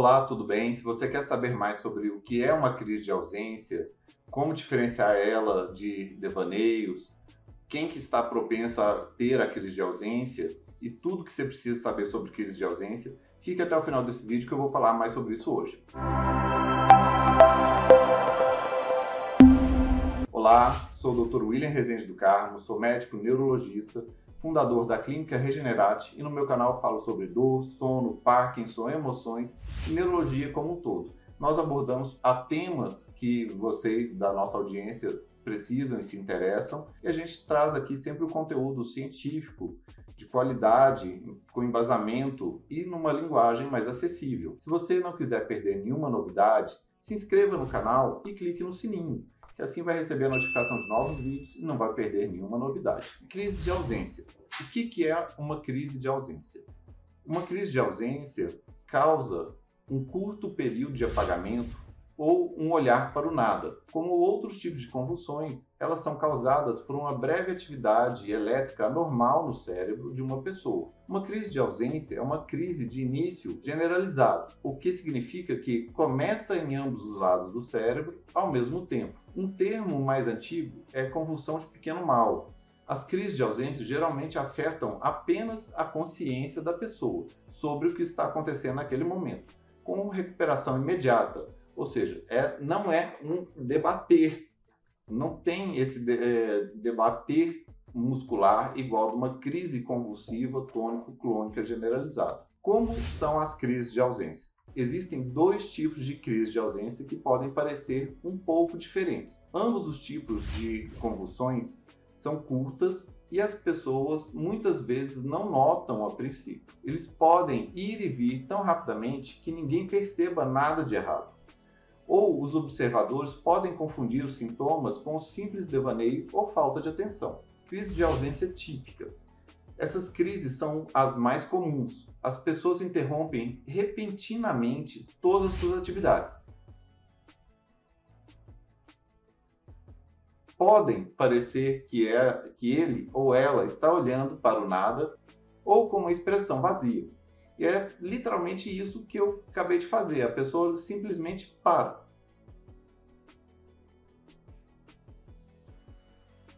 Olá, tudo bem? Se você quer saber mais sobre o que é uma crise de ausência, como diferenciar ela de devaneios, quem que está propenso a ter a crise de ausência e tudo que você precisa saber sobre crise de ausência, fique até o final desse vídeo que eu vou falar mais sobre isso hoje. Olá, sou o Dr. William Rezende do Carmo, sou médico neurologista, fundador da Clínica Regenerate e no meu canal falo sobre dor, sono, Parkinson, emoções e neurologia como um todo. Nós abordamos a temas que vocês da nossa audiência precisam e se interessam e a gente traz aqui sempre o conteúdo científico de qualidade, com embasamento e numa linguagem mais acessível. Se você não quiser perder nenhuma novidade, se inscreva no canal e clique no sininho que assim vai receber a notificação de novos vídeos e não vai perder nenhuma novidade. Crise de ausência. O que, que é uma crise de ausência? Uma crise de ausência causa um curto período de apagamento ou um olhar para o nada. Como outros tipos de convulsões, elas são causadas por uma breve atividade elétrica anormal no cérebro de uma pessoa. Uma crise de ausência é uma crise de início generalizado, o que significa que começa em ambos os lados do cérebro ao mesmo tempo. Um termo mais antigo é convulsão de pequeno mal. As crises de ausência geralmente afetam apenas a consciência da pessoa sobre o que está acontecendo naquele momento, com recuperação imediata ou seja, é, não é um debater, não tem esse de, é, debater muscular igual de uma crise convulsiva tônico-clônica generalizada. Como são as crises de ausência? Existem dois tipos de crise de ausência que podem parecer um pouco diferentes. Ambos os tipos de convulsões são curtas e as pessoas muitas vezes não notam a princípio. Eles podem ir e vir tão rapidamente que ninguém perceba nada de errado ou os observadores podem confundir os sintomas com o simples devaneio ou falta de atenção. Crise de ausência típica. Essas crises são as mais comuns. As pessoas interrompem repentinamente todas as suas atividades. Podem parecer que, é, que ele ou ela está olhando para o nada ou com uma expressão vazia. E é literalmente isso que eu acabei de fazer. A pessoa simplesmente para.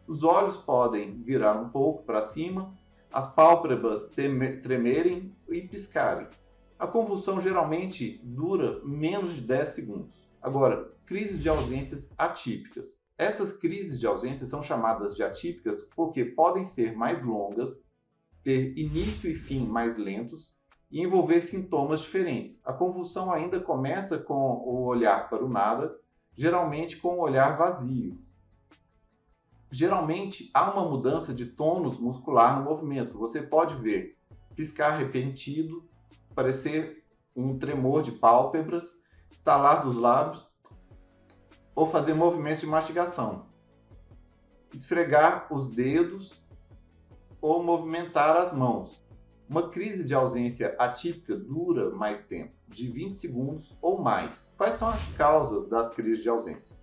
Os olhos podem virar um pouco para cima, as pálpebras tremerem e piscarem. A convulsão geralmente dura menos de 10 segundos. Agora, crises de ausências atípicas. Essas crises de ausência são chamadas de atípicas porque podem ser mais longas, ter início e fim mais lentos e envolver sintomas diferentes. A convulsão ainda começa com o olhar para o nada, geralmente com o olhar vazio. Geralmente há uma mudança de tônus muscular no movimento. Você pode ver piscar repentino, parecer um tremor de pálpebras, estalar dos lábios ou fazer movimentos de mastigação. Esfregar os dedos ou movimentar as mãos. Uma crise de ausência atípica dura mais tempo, de 20 segundos ou mais. Quais são as causas das crises de ausência?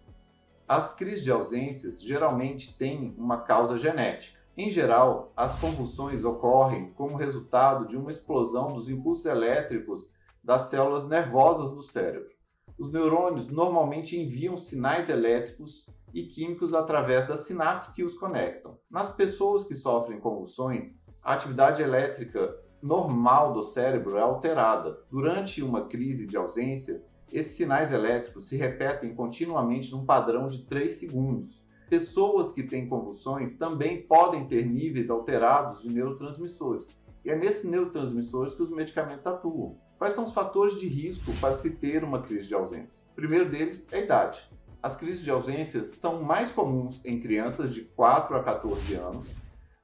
As crises de ausências geralmente têm uma causa genética. Em geral, as convulsões ocorrem como resultado de uma explosão dos impulsos elétricos das células nervosas do cérebro. Os neurônios normalmente enviam sinais elétricos e químicos através das sinapses que os conectam. Nas pessoas que sofrem convulsões, a atividade elétrica normal do cérebro é alterada. Durante uma crise de ausência, esses sinais elétricos se repetem continuamente num padrão de 3 segundos. Pessoas que têm convulsões também podem ter níveis alterados de neurotransmissores. E é nesses neurotransmissores que os medicamentos atuam. Quais são os fatores de risco para se ter uma crise de ausência? O primeiro deles é a idade. As crises de ausência são mais comuns em crianças de 4 a 14 anos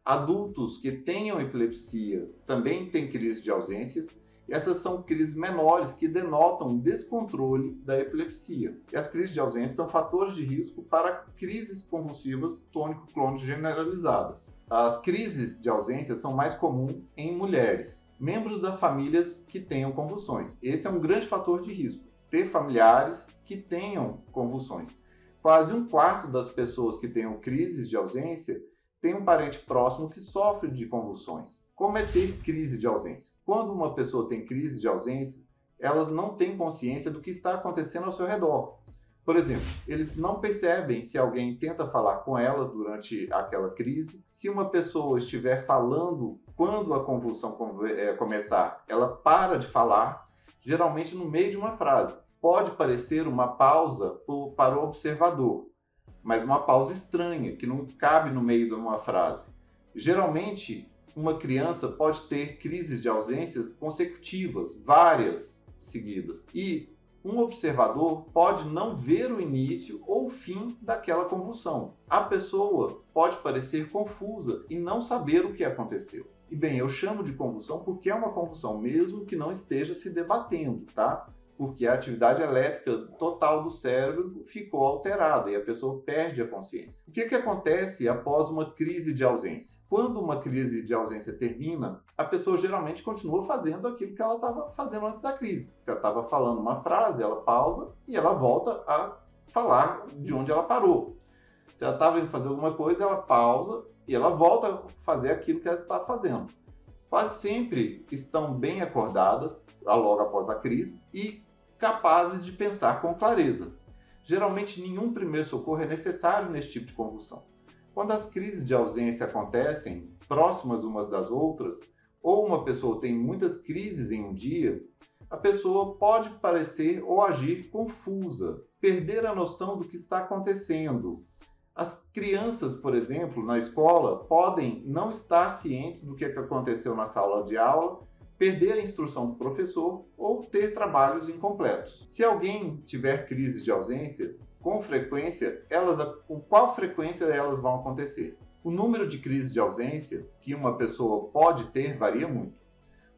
Adultos que tenham epilepsia também têm crise de ausências. Essas são crises menores que denotam descontrole da epilepsia. E as crises de ausência são fatores de risco para crises convulsivas tônico-clônicas generalizadas. As crises de ausência são mais comuns em mulheres, membros das famílias que tenham convulsões. Esse é um grande fator de risco, ter familiares que tenham convulsões. Quase um quarto das pessoas que tenham crises de ausência tem um parente próximo que sofre de convulsões. Como é ter crise de ausência? Quando uma pessoa tem crise de ausência, elas não têm consciência do que está acontecendo ao seu redor. Por exemplo, eles não percebem se alguém tenta falar com elas durante aquela crise, se uma pessoa estiver falando quando a convulsão é, começar, ela para de falar, geralmente no meio de uma frase. Pode parecer uma pausa para o observador, mas uma pausa estranha, que não cabe no meio de uma frase. Geralmente, uma criança pode ter crises de ausências consecutivas, várias seguidas. E um observador pode não ver o início ou o fim daquela convulsão. A pessoa pode parecer confusa e não saber o que aconteceu. E bem, eu chamo de convulsão porque é uma convulsão, mesmo que não esteja se debatendo, tá? Porque a atividade elétrica total do cérebro ficou alterada e a pessoa perde a consciência. O que, que acontece após uma crise de ausência? Quando uma crise de ausência termina, a pessoa geralmente continua fazendo aquilo que ela estava fazendo antes da crise. Se ela estava falando uma frase, ela pausa e ela volta a falar de onde ela parou. Se ela estava indo fazer alguma coisa, ela pausa e ela volta a fazer aquilo que ela está fazendo quase sempre estão bem acordadas logo após a crise e capazes de pensar com clareza. Geralmente, nenhum primeiro socorro é necessário nesse tipo de convulsão. Quando as crises de ausência acontecem próximas umas das outras, ou uma pessoa tem muitas crises em um dia, a pessoa pode parecer ou agir confusa, perder a noção do que está acontecendo. As crianças, por exemplo, na escola, podem não estar cientes do que aconteceu na sala de aula perder a instrução do professor ou ter trabalhos incompletos. Se alguém tiver crise de ausência, com frequência, elas, com qual frequência elas vão acontecer? O número de crises de ausência que uma pessoa pode ter varia muito.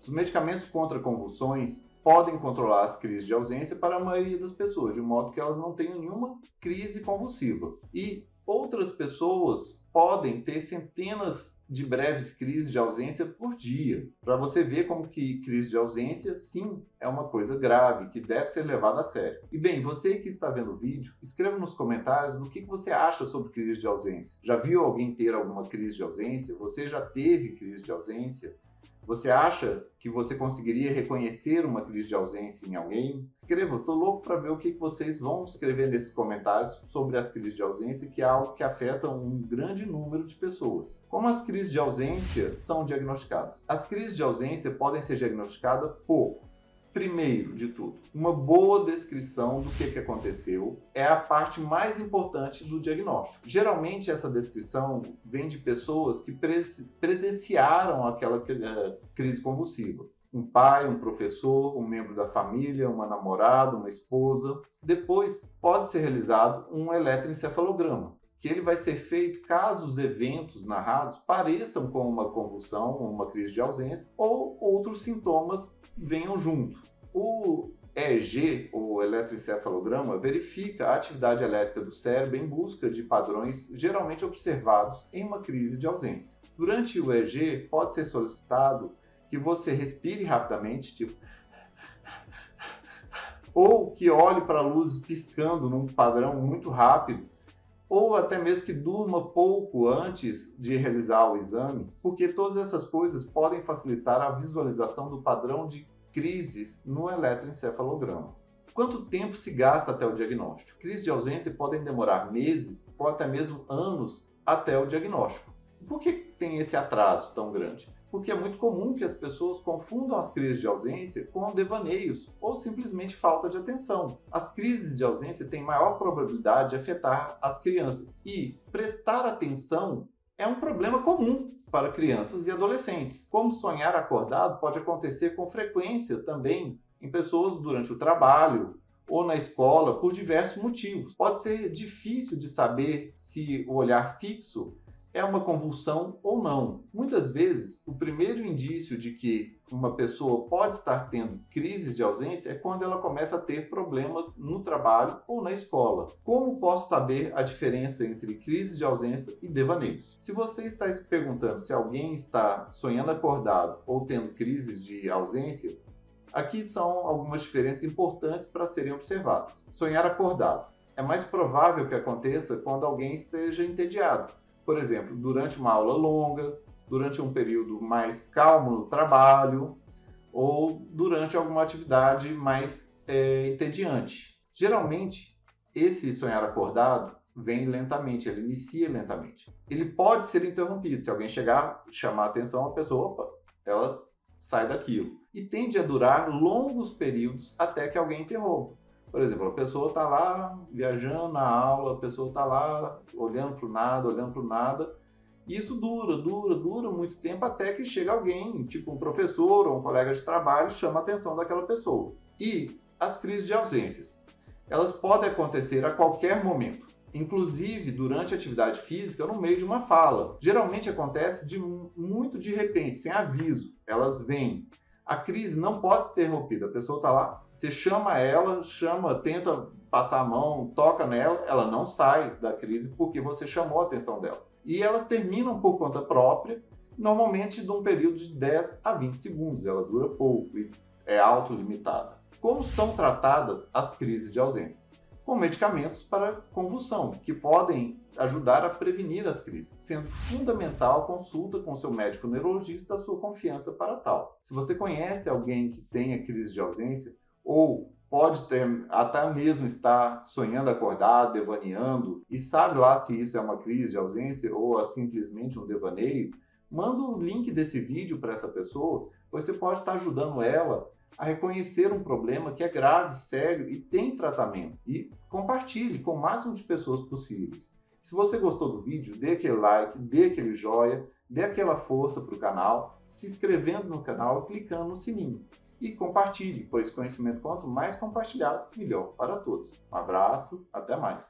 Os medicamentos contra convulsões podem controlar as crises de ausência para a maioria das pessoas, de modo que elas não tenham nenhuma crise convulsiva. E outras pessoas podem ter centenas de breves crises de ausência por dia, para você ver como que crise de ausência, sim, é uma coisa grave, que deve ser levada a sério. E bem, você que está vendo o vídeo, escreva nos comentários o que você acha sobre crise de ausência. Já viu alguém ter alguma crise de ausência? Você já teve crise de ausência? Você acha que você conseguiria reconhecer uma crise de ausência em alguém? Escreva, tô louco para ver o que vocês vão escrever nesses comentários sobre as crises de ausência, que é algo que afeta um grande número de pessoas. Como as crises de ausência são diagnosticadas? As crises de ausência podem ser diagnosticadas por Primeiro de tudo, uma boa descrição do que, que aconteceu é a parte mais importante do diagnóstico. Geralmente, essa descrição vem de pessoas que presenciaram aquela eh, crise convulsiva. Um pai, um professor, um membro da família, uma namorada, uma esposa. Depois, pode ser realizado um eletroencefalograma, que ele vai ser feito caso os eventos narrados pareçam com uma convulsão, uma crise de ausência, ou outros sintomas venham junto. O EEG, o eletroencefalograma, verifica a atividade elétrica do cérebro em busca de padrões geralmente observados em uma crise de ausência. Durante o EEG, pode ser solicitado que você respire rapidamente, tipo ou que olhe para a luz piscando num padrão muito rápido ou até mesmo que durma pouco antes de realizar o exame, porque todas essas coisas podem facilitar a visualização do padrão de crises no eletroencefalograma. Quanto tempo se gasta até o diagnóstico? Crises de ausência podem demorar meses ou até mesmo anos até o diagnóstico. Por que tem esse atraso tão grande? Porque é muito comum que as pessoas confundam as crises de ausência com devaneios ou simplesmente falta de atenção. As crises de ausência têm maior probabilidade de afetar as crianças e prestar atenção é um problema comum para crianças e adolescentes. Como sonhar acordado pode acontecer com frequência também em pessoas durante o trabalho ou na escola por diversos motivos. Pode ser difícil de saber se o olhar fixo é uma convulsão ou não. Muitas vezes, o primeiro indício de que uma pessoa pode estar tendo crises de ausência é quando ela começa a ter problemas no trabalho ou na escola. Como posso saber a diferença entre crise de ausência e devaneios? Se você está se perguntando se alguém está sonhando acordado ou tendo crises de ausência, aqui são algumas diferenças importantes para serem observadas. Sonhar acordado. É mais provável que aconteça quando alguém esteja entediado por exemplo, durante uma aula longa, durante um período mais calmo no trabalho, ou durante alguma atividade mais é, entediante. Geralmente, esse sonhar acordado vem lentamente, ele inicia lentamente. Ele pode ser interrompido. Se alguém chegar, chamar a atenção, a pessoa, opa, ela sai daquilo. E tende a durar longos períodos até que alguém interrompa. Por exemplo, a pessoa está lá viajando na aula, a pessoa está lá olhando para o nada, olhando para o nada, e isso dura, dura, dura muito tempo até que chega alguém, tipo um professor ou um colega de trabalho, chama a atenção daquela pessoa. E as crises de ausências, elas podem acontecer a qualquer momento, inclusive durante a atividade física no meio de uma fala. Geralmente acontece de muito de repente, sem aviso. Elas vêm a crise não pode ser interrompida. A pessoa está lá, você chama ela, chama, tenta passar a mão, toca nela, ela não sai da crise porque você chamou a atenção dela. E elas terminam por conta própria, normalmente de um período de 10 a 20 segundos. Ela dura pouco e é autolimitada. Como são tratadas as crises de ausência? Com medicamentos para convulsão, que podem ajudar a prevenir as crises, sendo fundamental a consulta com seu médico neurologista da sua confiança para tal. Se você conhece alguém que tenha crise de ausência ou pode ter, até mesmo estar sonhando acordado, devaneando, e sabe lá se isso é uma crise de ausência ou é simplesmente um devaneio, manda o link desse vídeo para essa pessoa, você pode estar ajudando ela a reconhecer um problema que é grave, sério e tem tratamento. E compartilhe com o máximo de pessoas possíveis. Se você gostou do vídeo, dê aquele like, dê aquele joia, dê aquela força para o canal, se inscrevendo no canal e clicando no sininho. E compartilhe, pois conhecimento quanto mais compartilhado, melhor para todos. Um abraço, até mais.